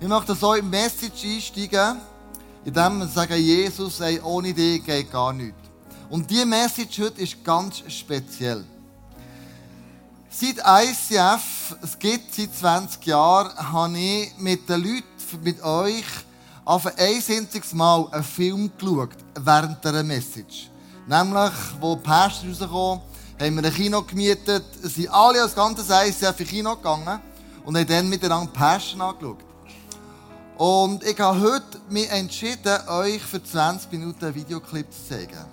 Ich möchte so in Message einsteigen, indem wir sagen, Jesus, ey, ohne dich geht gar nichts. Und diese Message heute ist ganz speziell. Seit ICF, es gibt seit 20 Jahren, habe ich mit den Leuten, mit euch, auf ein einziges Mal einen Film geschaut, während dieser Message. Nämlich, wo die Pastor rausgekommen haben wir ein Kino gemietet, sind alle als ganzes ICF in Kino gegangen und haben dann miteinander Passion angeschaut. Und ich habe heute mich entschieden, euch für 20 Minuten einen Videoclip zu zeigen.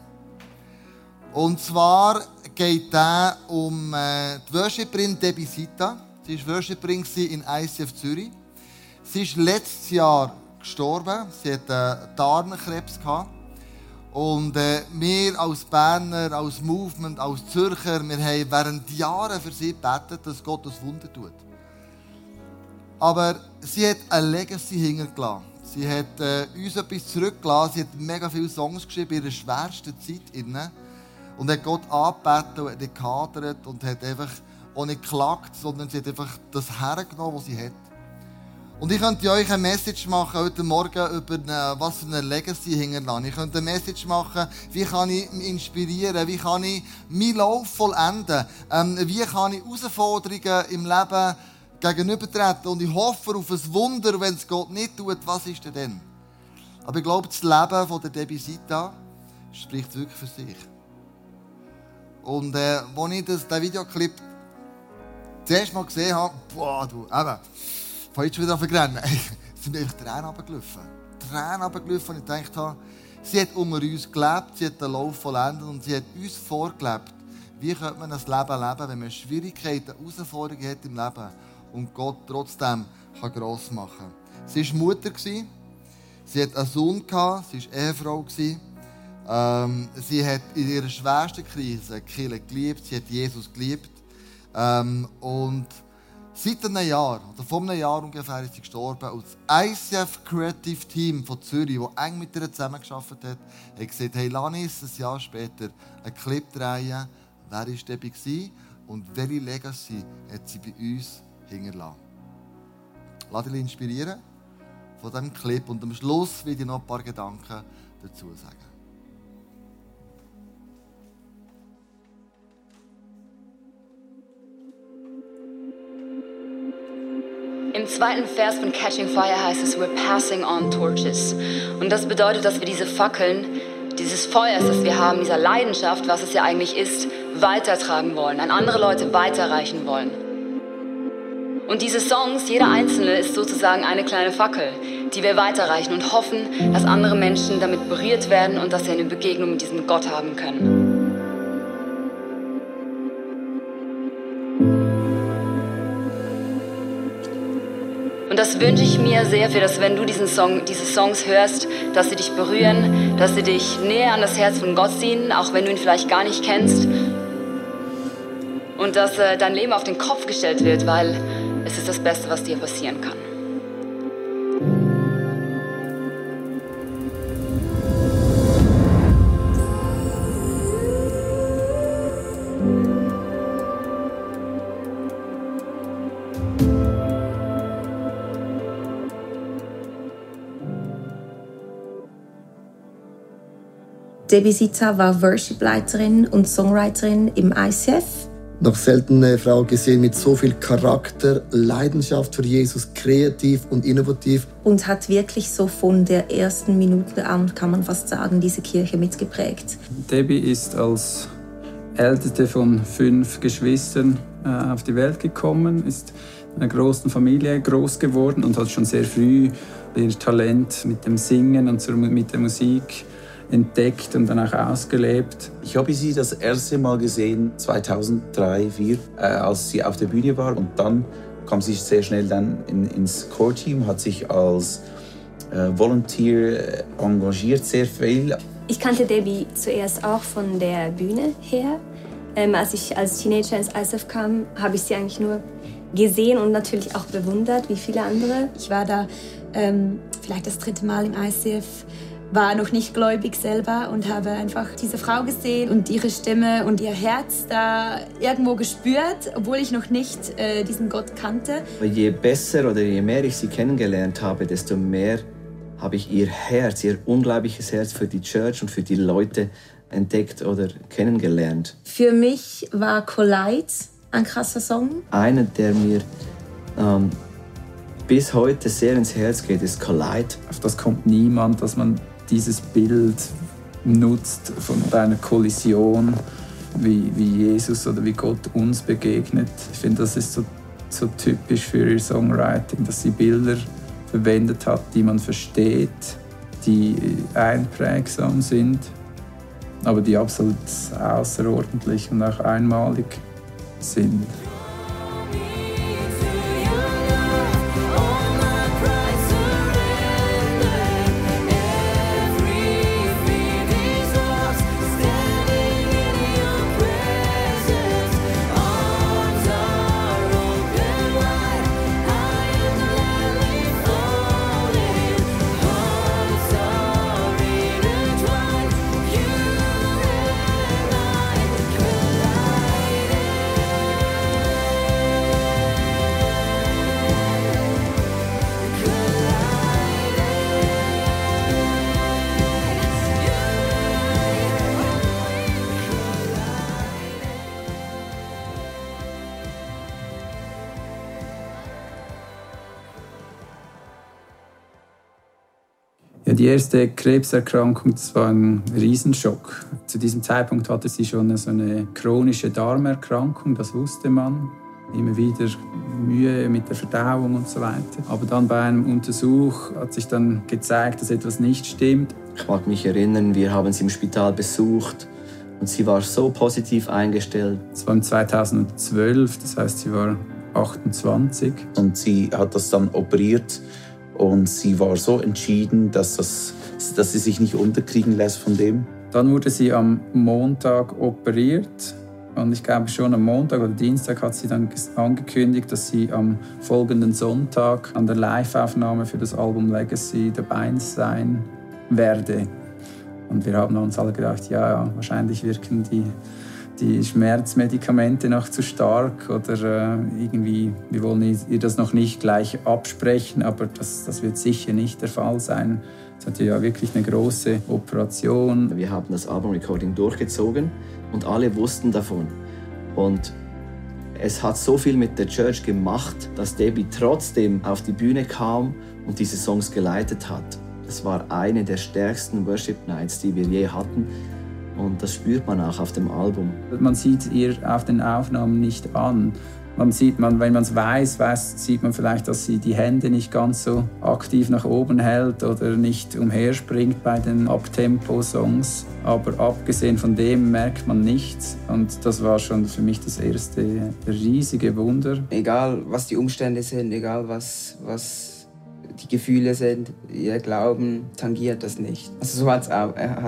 Und zwar geht es um äh, die Worshipperin Debbie Sita. Sie war Worshipperin in ICF Zürich. Sie ist letztes Jahr gestorben. Sie hatte Darmkrebs. Und äh, wir als Berner, als Movement, als Zürcher, wir haben während Jahren für sie gebetet, dass Gott das Wunder tut. Aber sie hat eine Legacy hintergelassen. Sie hat äh, uns etwas zurückgelassen. Sie hat mega viele Songs geschrieben in ihrer schwersten Zeit. Innen. Und hat Gott angebeten und gehadert und hat einfach auch nicht geklagt, sondern sie hat einfach das hergenommen, was sie hat. Und ich könnte euch eine Message machen heute Morgen über eine, was für eine Legacy hinterlassen. Ich könnte eine Message machen, wie kann ich mich inspirieren, wie kann ich meinen Lauf vollenden, ähm, wie kann ich Herausforderungen im Leben gegenübertreten. Und ich hoffe auf ein Wunder, wenn es Gott nicht tut, was ist denn dann? Aber ich glaube, das Leben von der Debbie Sita spricht wirklich für sich. Und äh, als ich das, den Videoclip zuerst mal gesehen habe, boah, du, eben, fahre jetzt wieder auf den Rennen. Es sind mir einfach Tränen runtergelaufen. Tränen runtergelaufen und ich dachte, sie hat unter uns gelebt, sie hat den Lauf vollendet und sie hat uns vorgelebt, wie könnte man das Leben leben, wenn man Schwierigkeiten, Herausforderungen hat im Leben und Gott trotzdem kann gross machen kann. Sie war Mutter, sie hatte einen Sohn, sie war Ehefrau. Ähm, sie hat in ihrer schwersten Krise Kirche geliebt, sie hat Jesus geliebt. Ähm, und seit einem Jahr, oder vor einem Jahr ungefähr, ist sie gestorben. Und das ICF Creative Team von Zürich, das eng mit ihr zusammengearbeitet hat, hat gesagt, hey Lanis, ein Jahr später einen Clip drehen. Wer war dabei und welche Legacy hat sie bei uns hinterlassen. Lass dich inspirieren von diesem Clip und am Schluss will ich noch ein paar Gedanken dazu sagen. Im zweiten Vers von Catching Fire heißt es, we're passing on torches. Und das bedeutet, dass wir diese Fackeln, dieses Feuers, das wir haben, dieser Leidenschaft, was es ja eigentlich ist, weitertragen wollen, an andere Leute weiterreichen wollen. Und diese Songs, jeder einzelne, ist sozusagen eine kleine Fackel, die wir weiterreichen und hoffen, dass andere Menschen damit berührt werden und dass sie eine Begegnung mit diesem Gott haben können. Und das wünsche ich mir sehr für das, wenn du diesen Song, diese Songs hörst, dass sie dich berühren, dass sie dich näher an das Herz von Gott ziehen, auch wenn du ihn vielleicht gar nicht kennst. Und dass äh, dein Leben auf den Kopf gestellt wird, weil ist das Beste, was dir passieren kann. Debbie Sita war Worshipleiterin und Songwriterin im ICF noch selten eine Frau gesehen mit so viel Charakter, Leidenschaft für Jesus, kreativ und innovativ. Und hat wirklich so von der ersten Minute an, kann man fast sagen, diese Kirche mitgeprägt. Debbie ist als älteste von fünf Geschwistern äh, auf die Welt gekommen, ist in einer großen Familie groß geworden und hat schon sehr früh ihr Talent mit dem Singen und mit der Musik entdeckt und dann auch ausgelebt. Ich habe sie das erste Mal gesehen 2003, 2004, äh, als sie auf der Bühne war und dann kam sie sehr schnell dann in, ins Core-Team, hat sich als äh, Volunteer äh, engagiert, sehr viel. Ich kannte Debbie zuerst auch von der Bühne her. Ähm, als ich als Teenager ins ISF kam, habe ich sie eigentlich nur gesehen und natürlich auch bewundert, wie viele andere. Ich war da ähm, vielleicht das dritte Mal im ICF war noch nicht gläubig selber und habe einfach diese Frau gesehen und ihre Stimme und ihr Herz da irgendwo gespürt, obwohl ich noch nicht äh, diesen Gott kannte. Je besser oder je mehr ich sie kennengelernt habe, desto mehr habe ich ihr Herz, ihr unglaubliches Herz für die Church und für die Leute entdeckt oder kennengelernt. Für mich war Collide ein krasser Song. Einer, der mir ähm, bis heute sehr ins Herz geht, ist Collide. Auf das kommt niemand, dass man dieses Bild nutzt von einer Kollision, wie, wie Jesus oder wie Gott uns begegnet. Ich finde, das ist so, so typisch für ihr Songwriting, dass sie Bilder verwendet hat, die man versteht, die einprägsam sind, aber die absolut außerordentlich und auch einmalig sind. Die erste Krebserkrankung, das war ein Riesenschock. Zu diesem Zeitpunkt hatte sie schon so eine chronische Darmerkrankung, das wusste man. Immer wieder Mühe mit der Verdauung und so weiter. Aber dann bei einem Untersuch hat sich dann gezeigt, dass etwas nicht stimmt. Ich mag mich erinnern, wir haben sie im Spital besucht und sie war so positiv eingestellt. Es war 2012, das heißt, sie war 28. Und sie hat das dann operiert und sie war so entschieden, dass, das, dass sie sich nicht unterkriegen lässt von dem. Dann wurde sie am Montag operiert. Und ich glaube schon am Montag oder Dienstag hat sie dann angekündigt, dass sie am folgenden Sonntag an der Live-Aufnahme für das Album Legacy dabei sein werde. Und wir haben uns alle gedacht, ja, wahrscheinlich wirken die die Schmerzmedikamente noch zu stark oder äh, irgendwie, wir wollen ihr das noch nicht gleich absprechen, aber das, das wird sicher nicht der Fall sein. Es hatte ja wirklich eine große Operation. Wir haben das Album-Recording durchgezogen und alle wussten davon. Und es hat so viel mit der Church gemacht, dass Debbie trotzdem auf die Bühne kam und diese Songs geleitet hat. Das war eine der stärksten Worship Nights, die wir je hatten. Und das spürt man auch auf dem Album. Man sieht ihr auf den Aufnahmen nicht an. Man sieht man, wenn man es weiß, weiß, sieht man vielleicht, dass sie die Hände nicht ganz so aktiv nach oben hält oder nicht umherspringt bei den Abtempo-Songs. Aber abgesehen von dem merkt man nichts. Und das war schon für mich das erste riesige Wunder. Egal, was die Umstände sind, egal was, was die Gefühle sind, ihr Glauben tangiert das nicht. Also so hat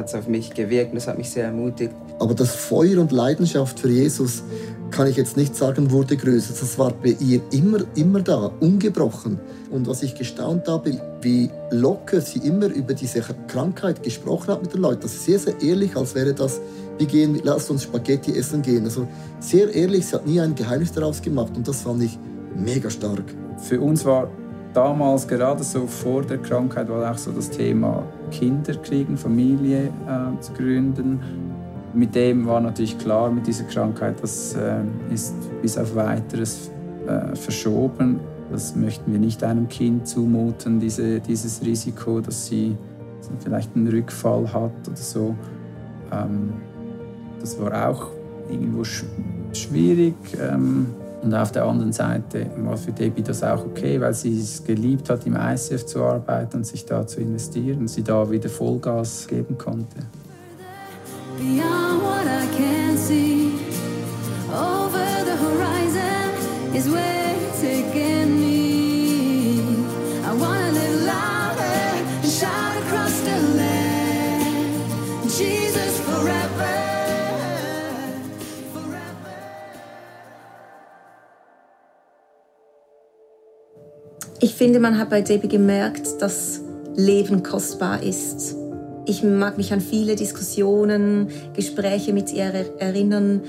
es auf mich gewirkt und das hat mich sehr ermutigt. Aber das Feuer und Leidenschaft für Jesus, kann ich jetzt nicht sagen, wurde größer. Das war bei ihr immer, immer da, ungebrochen. Und was ich gestaunt habe, wie locker sie immer über diese Krankheit gesprochen hat mit den Leuten. Das ist sehr, sehr ehrlich, als wäre das, wir gehen, lasst uns Spaghetti essen gehen. Also sehr ehrlich, sie hat nie ein Geheimnis daraus gemacht und das fand ich mega stark. Für uns war damals, gerade so vor der Krankheit, war auch so das Thema Kinder kriegen, Familie äh, zu gründen. Mit dem war natürlich klar, mit dieser Krankheit, das äh, ist bis auf weiteres äh, verschoben. Das möchten wir nicht einem Kind zumuten, diese, dieses Risiko, dass sie vielleicht einen Rückfall hat oder so. Ähm, das war auch irgendwo sch schwierig. Ähm, und auf der anderen Seite war für Debbie das auch okay, weil sie es geliebt hat, im ICF zu arbeiten und sich da zu investieren, und sie da wieder Vollgas geben konnte. Beyond what I can see, over the horizon is where finde, man hat bei Debbie gemerkt, dass Leben kostbar ist. Ich mag mich an viele Diskussionen, Gespräche mit ihr erinnern,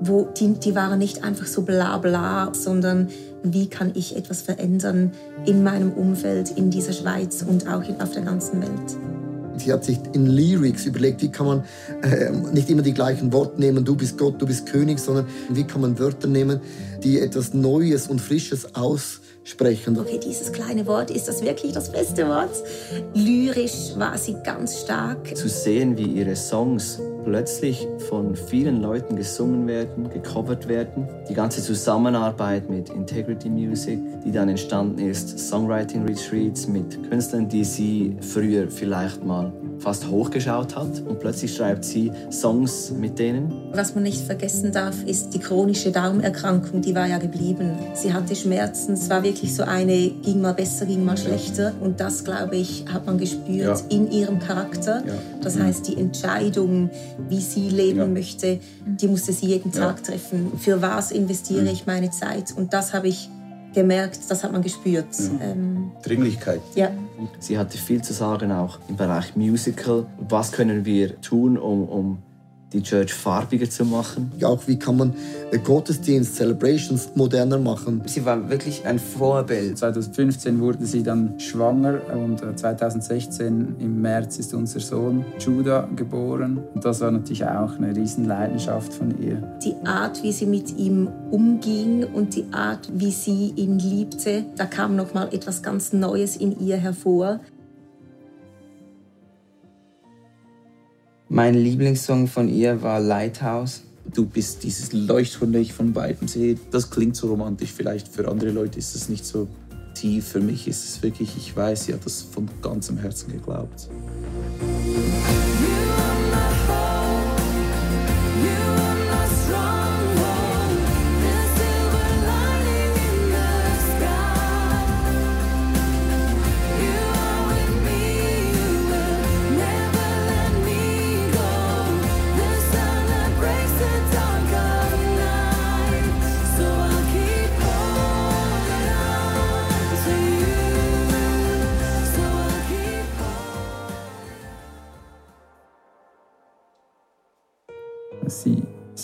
wo die, die waren nicht einfach so bla bla, sondern wie kann ich etwas verändern in meinem Umfeld, in dieser Schweiz und auch auf der ganzen Welt. Sie hat sich in Lyrics überlegt, wie kann man äh, nicht immer die gleichen Worte nehmen, du bist Gott, du bist König, sondern wie kann man Wörter nehmen, die etwas Neues und Frisches aussprechen. Okay, dieses kleine Wort, ist das wirklich das beste Wort? Lyrisch war sie ganz stark. Zu sehen, wie ihre Songs plötzlich von vielen Leuten gesungen werden, gecovert werden. Die ganze Zusammenarbeit mit Integrity Music, die dann entstanden ist, Songwriting Retreats mit Künstlern, die sie früher vielleicht mal fast hochgeschaut hat und plötzlich schreibt sie Songs mit denen. Was man nicht vergessen darf, ist die chronische Darmerkrankung, die war ja geblieben. Sie hatte Schmerzen, es war wirklich so eine, ging mal besser, ging mal schlechter und das, glaube ich, hat man gespürt ja. in ihrem Charakter. Ja. Das heißt, die Entscheidung, wie sie leben ja. möchte, die musste sie jeden Tag treffen. Für was investiere mhm. ich meine Zeit? Und das habe ich gemerkt, das hat man gespürt. Mhm. Ähm, Dringlichkeit. Ja. Sie hatte viel zu sagen auch im Bereich Musical. Was können wir tun, um, um die Church farbiger zu machen. Auch wie kann man äh, Gottesdienst, Celebrations moderner machen. Sie war wirklich ein Vorbild. 2015 wurde sie dann schwanger und 2016 äh, im März ist unser Sohn Judah geboren. Und das war natürlich auch eine Riesenleidenschaft von ihr. Die Art, wie sie mit ihm umging und die Art, wie sie ihn liebte, da kam noch mal etwas ganz Neues in ihr hervor. Mein Lieblingssong von ihr war Lighthouse. Du bist dieses Leuchtturm, das ich von weitem sehe. Das klingt so romantisch. Vielleicht für andere Leute ist es nicht so tief. Für mich ist es wirklich, ich weiß, sie hat das von ganzem Herzen geglaubt.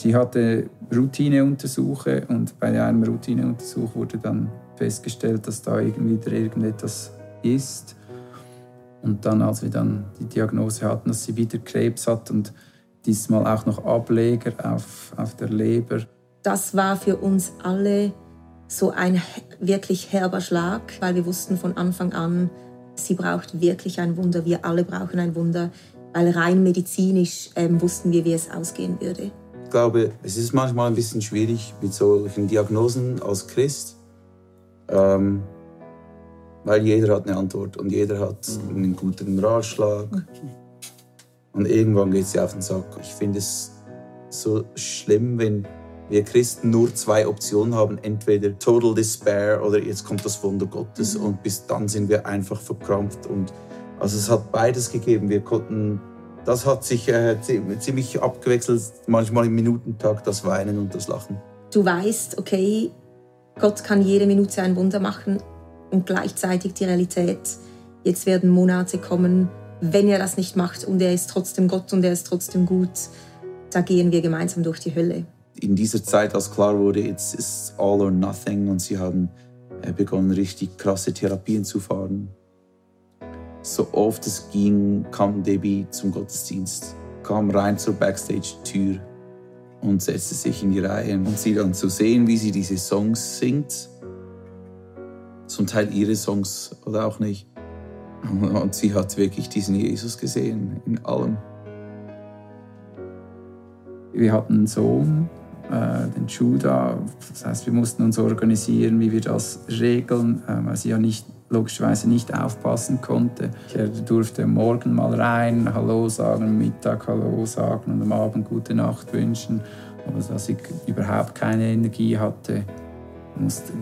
Sie, hatte Routineuntersuche und bei einem Routineuntersuch wurde dann festgestellt, dass da irgendwie irgendetwas ist. Und dann, als wir dann die Diagnose hatten, dass sie wieder Krebs hat und diesmal auch noch Ableger auf, auf der Leber. Das war für uns alle so ein wirklich herber Schlag, weil wir wussten von Anfang an, sie braucht wirklich ein Wunder, wir alle brauchen ein Wunder weil rein medizinisch ähm, wussten wir, wie es ausgehen würde. Ich glaube, es ist manchmal ein bisschen schwierig mit solchen Diagnosen als Christ, ähm, weil jeder hat eine Antwort und jeder hat einen guten Ratschlag. Und irgendwann geht es dir auf den Sack. Ich finde es so schlimm, wenn wir Christen nur zwei Optionen haben, entweder Total Despair oder jetzt kommt das Wunder Gottes mhm. und bis dann sind wir einfach verkrampft und also es hat beides gegeben. Wir konnten, das hat sich äh, ziemlich abgewechselt, manchmal im Minutentag das Weinen und das Lachen. Du weißt, okay, Gott kann jede Minute ein Wunder machen und gleichzeitig die Realität. Jetzt werden Monate kommen, wenn er das nicht macht und er ist trotzdem Gott und er ist trotzdem gut, da gehen wir gemeinsam durch die Hölle. In dieser Zeit, als klar wurde, it's, it's all or nothing und sie haben äh, begonnen, richtig krasse Therapien zu fahren so oft es ging, kam Debbie zum Gottesdienst, kam rein zur Backstage-Tür und setzte sich in die Reihe. Und sie dann zu sehen, wie sie diese Songs singt, zum Teil ihre Songs oder auch nicht. Und sie hat wirklich diesen Jesus gesehen in allem. Wir hatten einen Sohn, äh, den Judah. Das heißt, wir mussten uns organisieren, wie wir das regeln, äh, weil sie ja nicht logischerweise nicht aufpassen konnte. Ich durfte morgen mal rein, Hallo sagen, Mittag Hallo sagen und am Abend gute Nacht wünschen. Aber dass ich überhaupt keine Energie hatte, musste,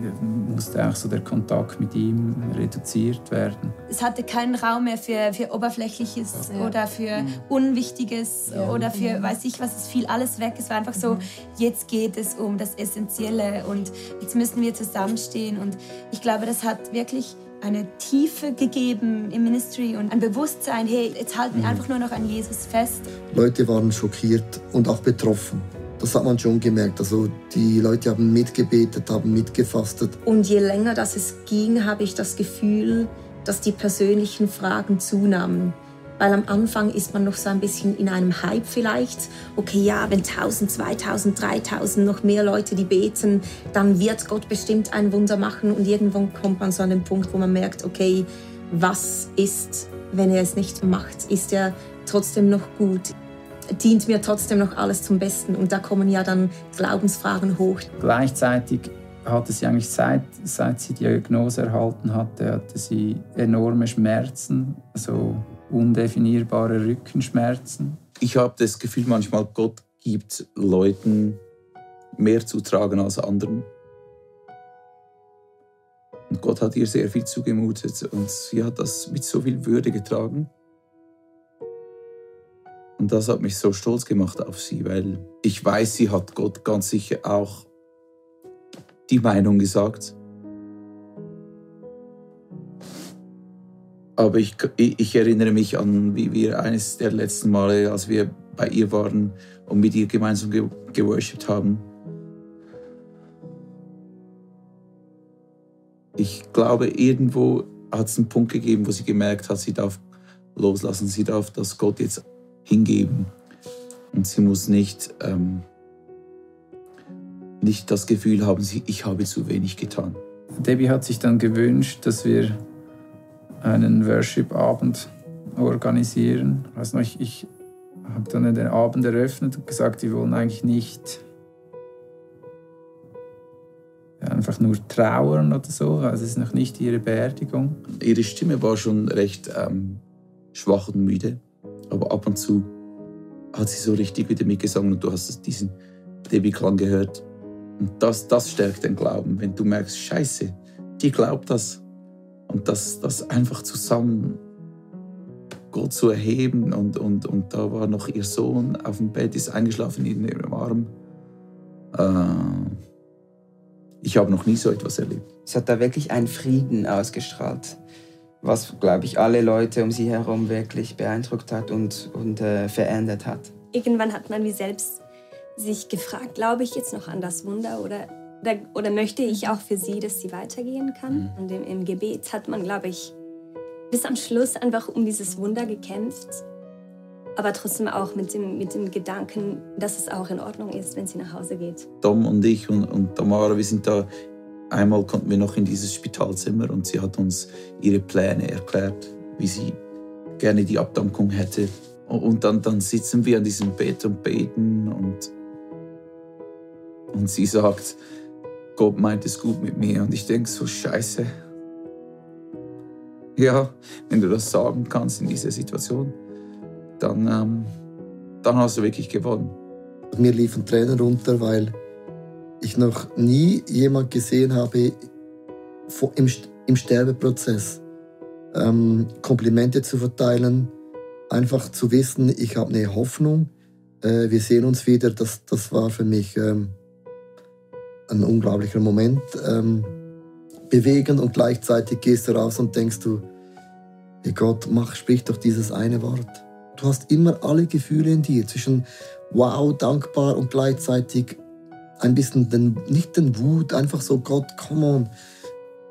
musste auch so der Kontakt mit ihm reduziert werden. Es hatte keinen Raum mehr für, für Oberflächliches ja. oder für mhm. Unwichtiges ja. oder für weiß ich was, es fiel alles weg. Es war einfach so, mhm. jetzt geht es um das Essentielle und jetzt müssen wir zusammenstehen und ich glaube, das hat wirklich eine Tiefe gegeben im Ministry und ein Bewusstsein, hey, jetzt halten wir mhm. einfach nur noch an Jesus fest. Leute waren schockiert und auch betroffen. Das hat man schon gemerkt. Also die Leute haben mitgebetet, haben mitgefastet. Und je länger das es ging, habe ich das Gefühl, dass die persönlichen Fragen zunahmen. Weil am Anfang ist man noch so ein bisschen in einem Hype vielleicht. Okay, ja, wenn 1000, 2000, 3000 noch mehr Leute, die beten, dann wird Gott bestimmt ein Wunder machen. Und irgendwann kommt man so an den Punkt, wo man merkt, okay, was ist, wenn er es nicht macht? Ist er trotzdem noch gut? Dient mir trotzdem noch alles zum Besten? Und da kommen ja dann Glaubensfragen hoch. Gleichzeitig hatte sie eigentlich seit, seit sie die Diagnose erhalten hatte, hatte sie enorme Schmerzen, also undefinierbare Rückenschmerzen. Ich habe das Gefühl, manchmal Gott gibt Leuten mehr zu tragen als anderen. Und Gott hat ihr sehr viel zugemutet und sie hat das mit so viel Würde getragen. Und das hat mich so stolz gemacht auf sie, weil ich weiß, sie hat Gott ganz sicher auch die Meinung gesagt. Aber ich, ich erinnere mich an, wie wir eines der letzten Male, als wir bei ihr waren und mit ihr gemeinsam ge geworshipped haben. Ich glaube, irgendwo hat es einen Punkt gegeben, wo sie gemerkt hat, sie darf loslassen, sie darf das Gott jetzt hingeben. Und sie muss nicht, ähm, nicht das Gefühl haben, ich habe zu wenig getan. Debbie hat sich dann gewünscht, dass wir einen Worship-Abend organisieren. Also ich, ich habe dann den Abend eröffnet und gesagt, wir wollen eigentlich nicht einfach nur trauern oder so. Also es ist noch nicht ihre Beerdigung. Ihre Stimme war schon recht ähm, schwach und müde, aber ab und zu hat sie so richtig wieder mitgesungen und du hast diesen Debbie-Klang gehört. Und das, das stärkt den Glauben, wenn du merkst, Scheiße, die glaubt das. Und das, das einfach zusammen Gott zu erheben. Und, und, und da war noch ihr Sohn auf dem Bett, ist eingeschlafen in ihrem Arm. Äh, ich habe noch nie so etwas erlebt. Es hat da wirklich einen Frieden ausgestrahlt, was, glaube ich, alle Leute um sie herum wirklich beeindruckt hat und, und äh, verändert hat. Irgendwann hat man wie selbst sich gefragt, glaube ich jetzt noch an das Wunder oder oder, oder möchte ich auch für sie, dass sie weitergehen kann. Mhm. Und im, im Gebet hat man, glaube ich, bis am Schluss einfach um dieses Wunder gekämpft. Aber trotzdem auch mit dem, mit dem Gedanken, dass es auch in Ordnung ist, wenn sie nach Hause geht. Tom und ich und, und Tamara, wir sind da Einmal konnten wir noch in dieses Spitalzimmer und sie hat uns ihre Pläne erklärt, wie sie gerne die Abdankung hätte. Und dann, dann sitzen wir an diesem Bett und beten und, und sie sagt, Gott meint es gut mit mir. Und ich denke so, scheiße. Ja, wenn du das sagen kannst in dieser Situation, dann, ähm, dann hast du wirklich gewonnen. Mir liefen Tränen runter, weil ich noch nie jemand gesehen habe im, Sterbeprozess ähm, Komplimente zu verteilen, einfach zu wissen, ich habe eine Hoffnung, äh, wir sehen uns wieder, das, das war für mich ähm, ein unglaublicher Moment. Ähm, bewegend und gleichzeitig gehst du raus und denkst du, hey Gott, mach, sprich doch dieses eine Wort. Du hast immer alle Gefühle in dir, zwischen wow, dankbar und gleichzeitig ein bisschen, den, nicht den Wut, einfach so, Gott, come on.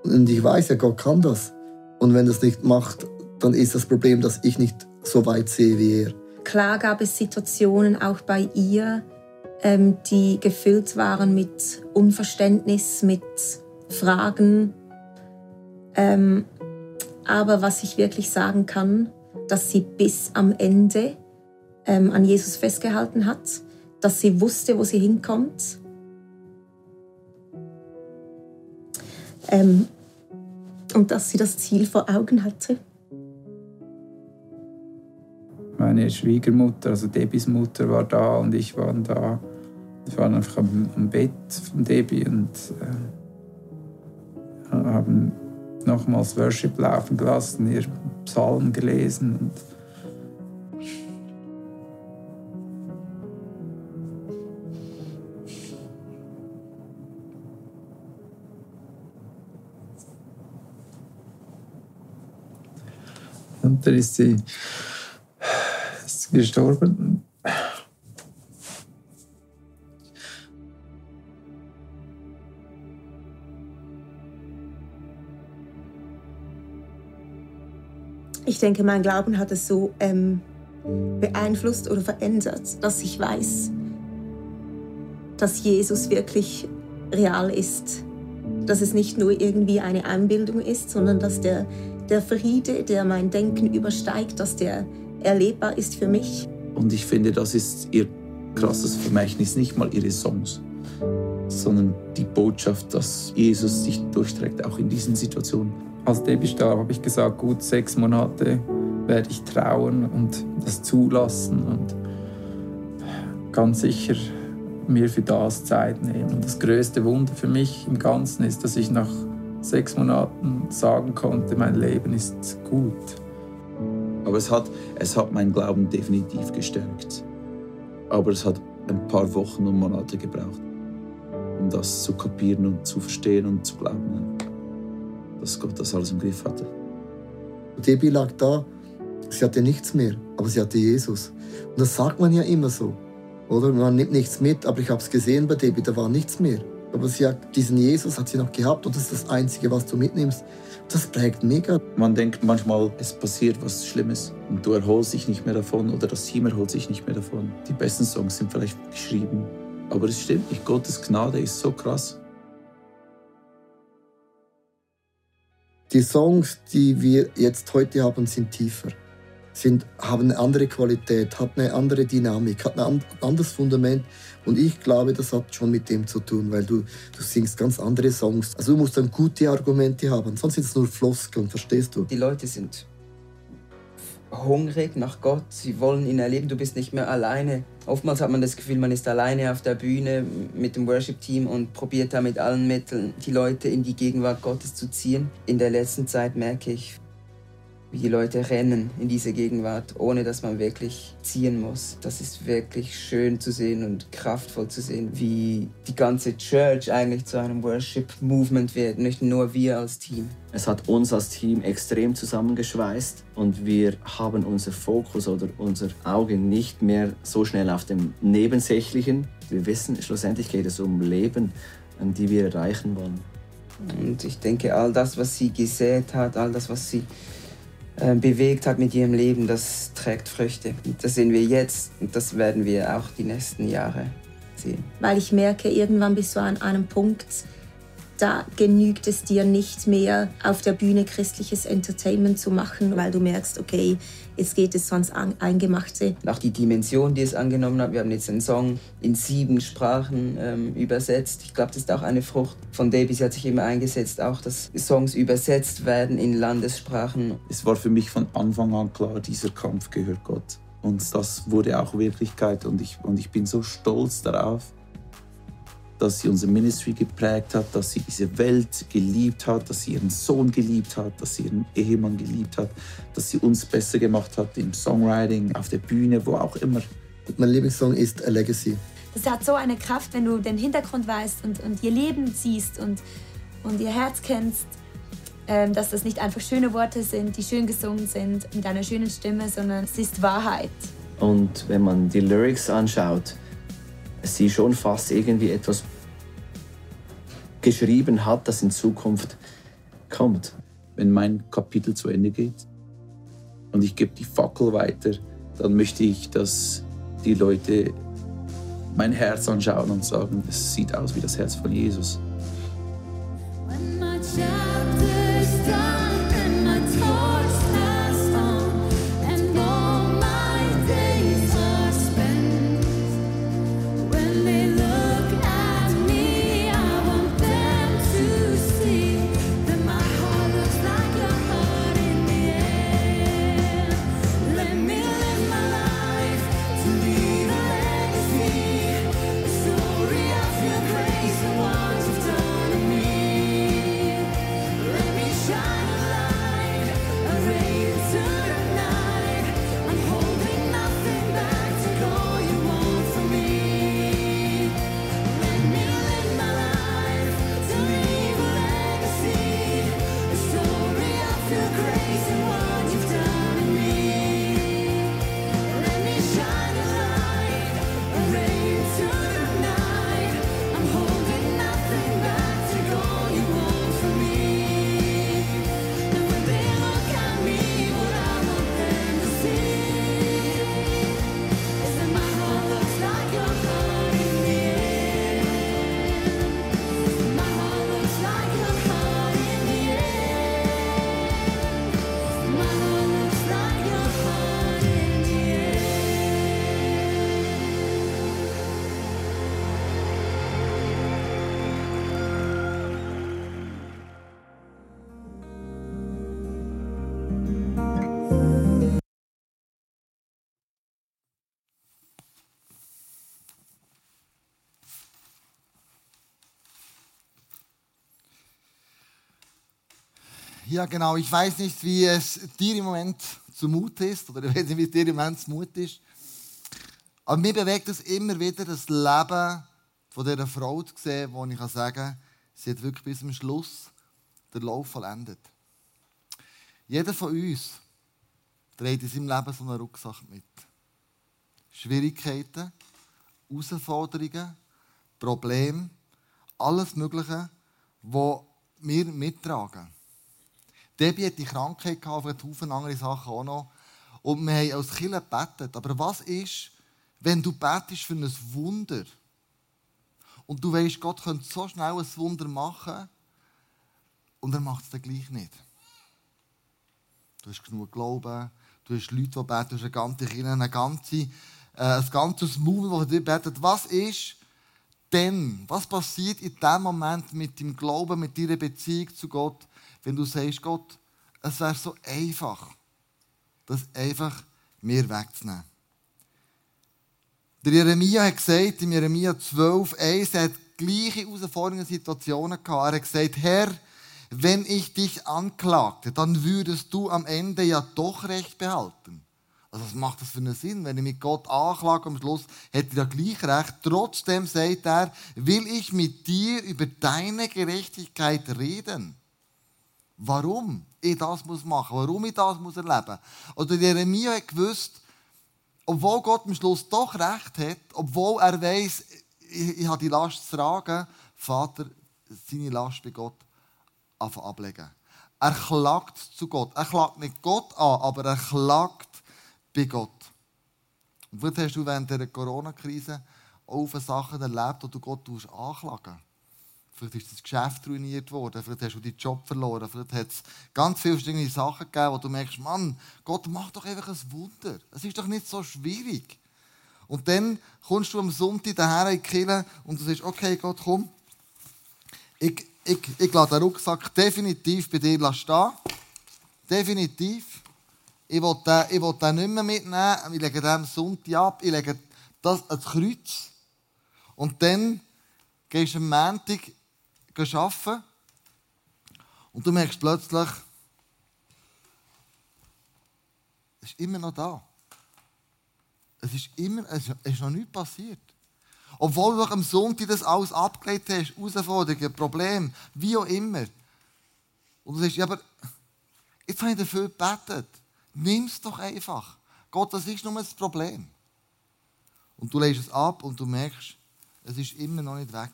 Und ich weiß ja, Gott kann das. Und wenn das nicht macht, dann ist das Problem, dass ich nicht so weit sehe wie er. Klar gab es Situationen auch bei ihr, ähm, die gefüllt waren mit Unverständnis, mit Fragen. Ähm, aber was ich wirklich sagen kann, dass sie bis am Ende ähm, an Jesus festgehalten hat, dass sie wusste, wo sie hinkommt. Ähm, und dass sie das Ziel vor Augen hatte. Meine Schwiegermutter, also Debis Mutter, war da und ich war da. Wir waren einfach am, am Bett von Debbie und äh, haben nochmals Worship laufen gelassen, ihr Psalmen gelesen. Und Und dann ist sie, ist sie gestorben. Denke, mein Glauben hat es so ähm, beeinflusst oder verändert, dass ich weiß, dass Jesus wirklich real ist. Dass es nicht nur irgendwie eine Einbildung ist, sondern dass der, der Friede, der mein Denken übersteigt, dass der erlebbar ist für mich. Und ich finde, das ist ihr krasses Vermächtnis, nicht mal ihre Songs, sondern die Botschaft, dass Jesus sich durchträgt, auch in diesen Situationen. Als Debbie starb, habe ich gesagt, gut sechs Monate werde ich trauen und das zulassen und ganz sicher mir für das Zeit nehmen. Und das größte Wunder für mich im Ganzen ist, dass ich nach sechs Monaten sagen konnte, mein Leben ist gut. Aber es hat, es hat meinen Glauben definitiv gestärkt. Aber es hat ein paar Wochen und Monate gebraucht, um das zu kapieren und zu verstehen und zu glauben, dass Gott das alles im Griff hatte. Debbie lag da, sie hatte nichts mehr, aber sie hatte Jesus. Und das sagt man ja immer so. Oder man nimmt nichts mit, aber ich habe es gesehen bei Debbie, da war nichts mehr. Aber sie hat diesen Jesus hat sie noch gehabt und das ist das Einzige, was du mitnimmst. Das prägt mega. Man denkt manchmal, es passiert was Schlimmes und du erholst dich nicht mehr davon oder das Team erholt sich nicht mehr davon. Die besten Songs sind vielleicht geschrieben, aber es stimmt nicht. Gottes Gnade ist so krass. Die Songs, die wir jetzt heute haben, sind tiefer sind, haben eine andere Qualität, hat eine andere Dynamik, hat ein anderes Fundament. Und ich glaube, das hat schon mit dem zu tun, weil du, du singst ganz andere Songs. Also du musst dann gute Argumente haben, sonst sind es nur Floskeln, verstehst du? Die Leute sind hungrig nach Gott, sie wollen ihn erleben, du bist nicht mehr alleine. Oftmals hat man das Gefühl, man ist alleine auf der Bühne mit dem Worship-Team und probiert da mit allen Mitteln die Leute in die Gegenwart Gottes zu ziehen. In der letzten Zeit merke ich, wie die Leute rennen in diese Gegenwart, ohne dass man wirklich ziehen muss. Das ist wirklich schön zu sehen und kraftvoll zu sehen, wie die ganze Church eigentlich zu einem Worship-Movement wird, nicht nur wir als Team. Es hat uns als Team extrem zusammengeschweißt und wir haben unser Fokus oder unser Auge nicht mehr so schnell auf dem Nebensächlichen. Wir wissen, schlussendlich geht es um Leben, die wir erreichen wollen. Und ich denke, all das, was sie gesät hat, all das, was sie äh, bewegt hat mit ihrem Leben, das trägt Früchte. Das sehen wir jetzt und das werden wir auch die nächsten Jahre sehen. Weil ich merke, irgendwann bist du an einem Punkt, da genügt es dir nicht mehr, auf der Bühne christliches Entertainment zu machen, weil du merkst, okay, jetzt geht es sonst an Eingemachte. Auch die Dimension, die es angenommen hat. Wir haben jetzt einen Song in sieben Sprachen ähm, übersetzt. Ich glaube, das ist auch eine Frucht von Davies. Sie hat sich immer eingesetzt, auch dass Songs übersetzt werden in Landessprachen. Es war für mich von Anfang an klar, dieser Kampf gehört Gott. Und das wurde auch Wirklichkeit. Und ich, und ich bin so stolz darauf, dass sie unser Ministry geprägt hat, dass sie diese Welt geliebt hat, dass sie ihren Sohn geliebt hat, dass sie ihren Ehemann geliebt hat, dass sie uns besser gemacht hat im Songwriting, auf der Bühne, wo auch immer. Mein Lieblingssong ist A Legacy. Das hat so eine Kraft, wenn du den Hintergrund weißt und, und ihr Leben siehst und, und ihr Herz kennst, ähm, dass das nicht einfach schöne Worte sind, die schön gesungen sind mit einer schönen Stimme, sondern es ist Wahrheit. Und wenn man die Lyrics anschaut, sie schon fast irgendwie etwas geschrieben hat, das in Zukunft kommt. Wenn mein Kapitel zu Ende geht und ich gebe die Fackel weiter, dann möchte ich, dass die Leute mein Herz anschauen und sagen, es sieht aus wie das Herz von Jesus. Ja, genau. Ich weiß nicht, wie es dir im Moment zumute ist, oder ich weiß nicht, wie es dir im Moment zumute ist. Aber mir bewegt es immer wieder, das Leben von dieser Frau zu sehen, wo ich sagen kann, sie hat wirklich bis zum Schluss den Lauf vollendet. Jeder von uns trägt in seinem Leben so einen Rucksack mit. Schwierigkeiten, Herausforderungen, Probleme, alles Mögliche, was wir mittragen. Debbie hat die Krankheit gehabt, auf Haufen andere Sachen auch noch. Und wir haben als Kinder gebetet. Aber was ist, wenn du betest für ein Wunder und du weißt, Gott könnte so schnell ein Wunder machen und er macht es dann gleich nicht? Du hast genug Glauben, du hast Leute, die beten, du hast eine ganze Kirche, eine ganze, äh, ein ganzes Movement, das dir betet. Was ist denn, was passiert in dem Moment mit dem Glauben, mit deiner Beziehung zu Gott, wenn du sagst, Gott, es wäre so einfach, das einfach mir wegzunehmen. Der Jeremia hat gesagt, in Jeremia 12, 1, er hat gleiche herausfordernde Situationen gehabt. Er hat gesagt, Herr, wenn ich dich anklagte, dann würdest du am Ende ja doch Recht behalten. Also was macht das für einen Sinn? Wenn ich mit Gott anklage, am Schluss hätte er ja gleich recht. Trotzdem sagt er, will ich mit dir über deine Gerechtigkeit reden. Warum ich das muss machen, warum ich das muss erleben. Oder Jeremia hat gewusst, obwohl Gott am Schluss doch recht hat, obwohl er weiß, ich, ich habe die Last zu tragen, Vater seine Last bei Gott ablegen. Er klagt zu Gott. Er klagt nicht Gott an, aber er klagt bei Gott. Und vielleicht hast du während der Corona-Krise auch Sachen erlebt, die du Gott anklagen Vielleicht ist das Geschäft ruiniert worden, vielleicht hast du deinen Job verloren, vielleicht hat es ganz viele verschiedene Sachen gegeben, wo du merkst, Mann, Gott macht doch einfach ein Wunder. Es ist doch nicht so schwierig. Und dann kommst du am Sonntag daher in die Kirche und du sagst, okay, Gott, komm, ich, ich, ich lasse den Rucksack definitiv bei dir stehen. Definitiv. Ich will, den, ich will den nicht mehr mitnehmen. Ich lege den Sonntag ab. Ich lege das ans Kreuz. Und dann gehst du am Montag arbeiten. Und du merkst plötzlich, es ist immer noch da. Es ist, immer, es ist noch nichts passiert. Obwohl du am Sonntag das alles abgelegt hast, Herausforderungen, Probleme, wie auch immer. Und du sagst, ja, aber jetzt habe ich dafür gebetet. Nimm es doch einfach. Gott, das ist nur das Problem. Und du legst es ab und du merkst, es ist immer noch nicht weg.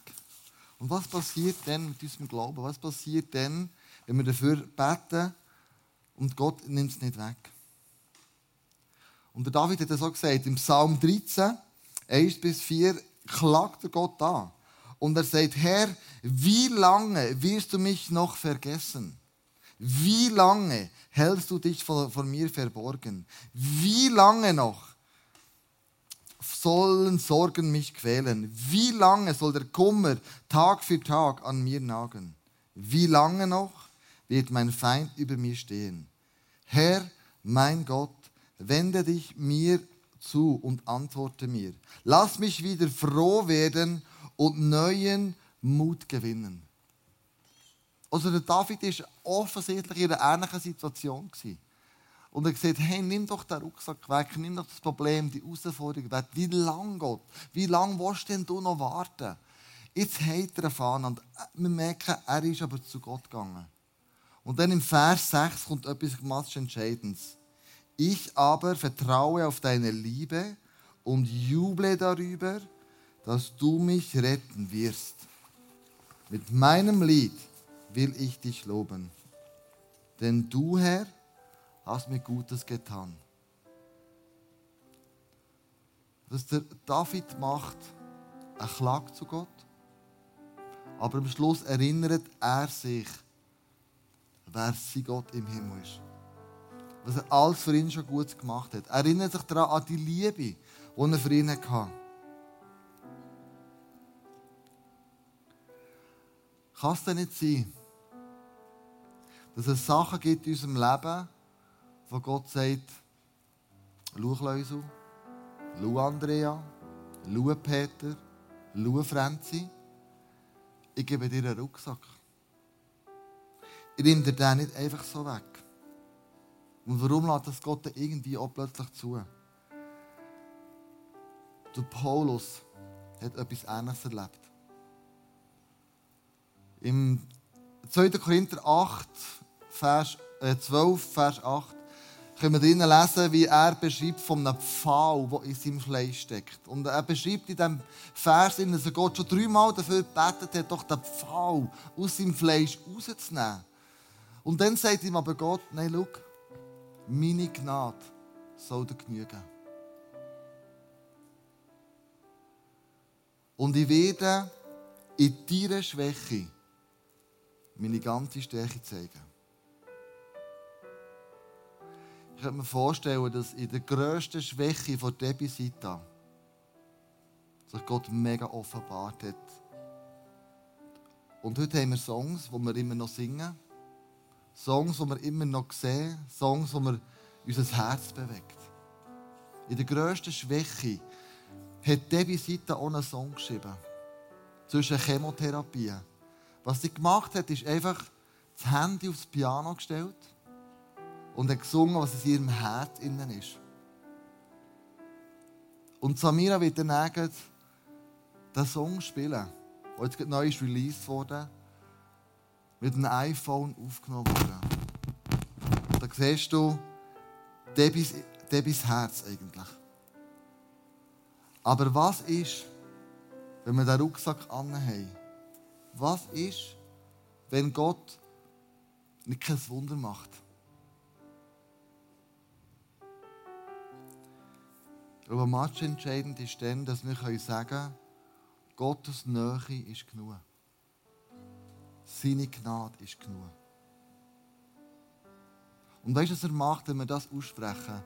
Und was passiert dann mit unserem Glauben? Was passiert dann, wenn wir dafür beten und Gott nimmt es nicht weg? Und der David hat das so gesagt, im Psalm 13, 1 bis 4, klagt er Gott an. Und er sagt, Herr, wie lange wirst du mich noch vergessen? Wie lange hältst du dich vor mir verborgen? Wie lange noch sollen Sorgen mich quälen? Wie lange soll der Kummer Tag für Tag an mir nagen? Wie lange noch wird mein Feind über mir stehen? Herr, mein Gott, wende dich mir zu und antworte mir. Lass mich wieder froh werden und neuen Mut gewinnen. Also der David war offensichtlich in einer ähnlichen Situation. Und er sagt, hey, nimm doch den Rucksack weg, nimm doch das Problem, die Herausforderung weg. Wie lange, Gott? Wie lange willst denn du noch warten? Jetzt hat er erfahren und wir merken, er ist aber zu Gott gegangen. Und dann im Vers 6 kommt etwas ganz Entscheidendes. Ich aber vertraue auf deine Liebe und juble darüber, dass du mich retten wirst. Mit meinem Lied will ich dich loben. Denn du, Herr, hast mir Gutes getan. Was der David macht, er klagt zu Gott, aber am Schluss erinnert er sich, wer sein Gott im Himmel ist. Was er alles für ihn schon gut gemacht hat. Er erinnert sich daran an die Liebe, die er für ihn hatte. Kann es denn nicht sein, dass es Sachen gibt in unserem Leben, wo Gott sagt, schau Leusel, schau Andrea, schau Peter, schau Franzi, ich gebe dir einen Rucksack. ich nehme dir den nicht einfach so weg. Und warum lässt das Gott irgendwie auch plötzlich zu? Der Paulus hat etwas Ähnliches erlebt. Im 2. Korinther 8, Vers, äh 12, Vers 8, können wir drinnen lesen, wie er beschreibt von einem Pfahl, der in seinem Fleisch steckt. Und er beschreibt in diesem Vers, dass Gott schon dreimal dafür gebetet hat, doch den Pfahl aus seinem Fleisch rauszunehmen. Und dann sagt ihm aber Gott, nein, schau, meine Gnade soll dir genügen. Und ich werde in deiner Schwäche meine ganze Stärke zeigen. Ich könnte mir vorstellen, dass in der grössten Schwäche von Debisita sich Gott mega offenbart hat. Und heute haben wir Songs, die wir immer noch singen. Songs, die wir immer noch sehen. Songs, die unser Herz bewegt. In der grössten Schwäche hat Debisita auch einen Song geschrieben. Zwischen Chemotherapien. Was sie gemacht hat, ist einfach das Handy aufs Piano gestellt und hat gesungen, was in ihrem Herz innen ist. Und Samira wird dann sagen, den Song spielen, der jetzt neu ist released wurde, mit einem iPhone aufgenommen wurde. Da siehst du Debis, Debis Herz eigentlich. Aber was ist, wenn wir den Rucksack anhaben? Was ist, wenn Gott nicht kein Wunder macht? Aber was entscheidend ist dann, dass wir sagen können, Gottes Nähe ist genug. Seine Gnade ist genug. Und weißt du, was er macht, wenn wir das aussprechen?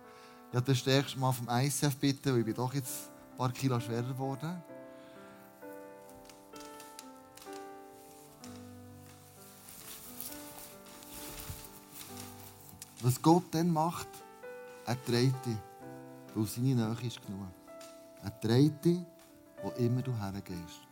Ich habe das stärkste Mal vom ICF bitten, weil ich bin doch jetzt ein paar Kilo schwerer geworden. Was Gott dann macht, er dreht dich. Weil seine Nähe ist genug. Er trägt dich, wo immer du hergehst.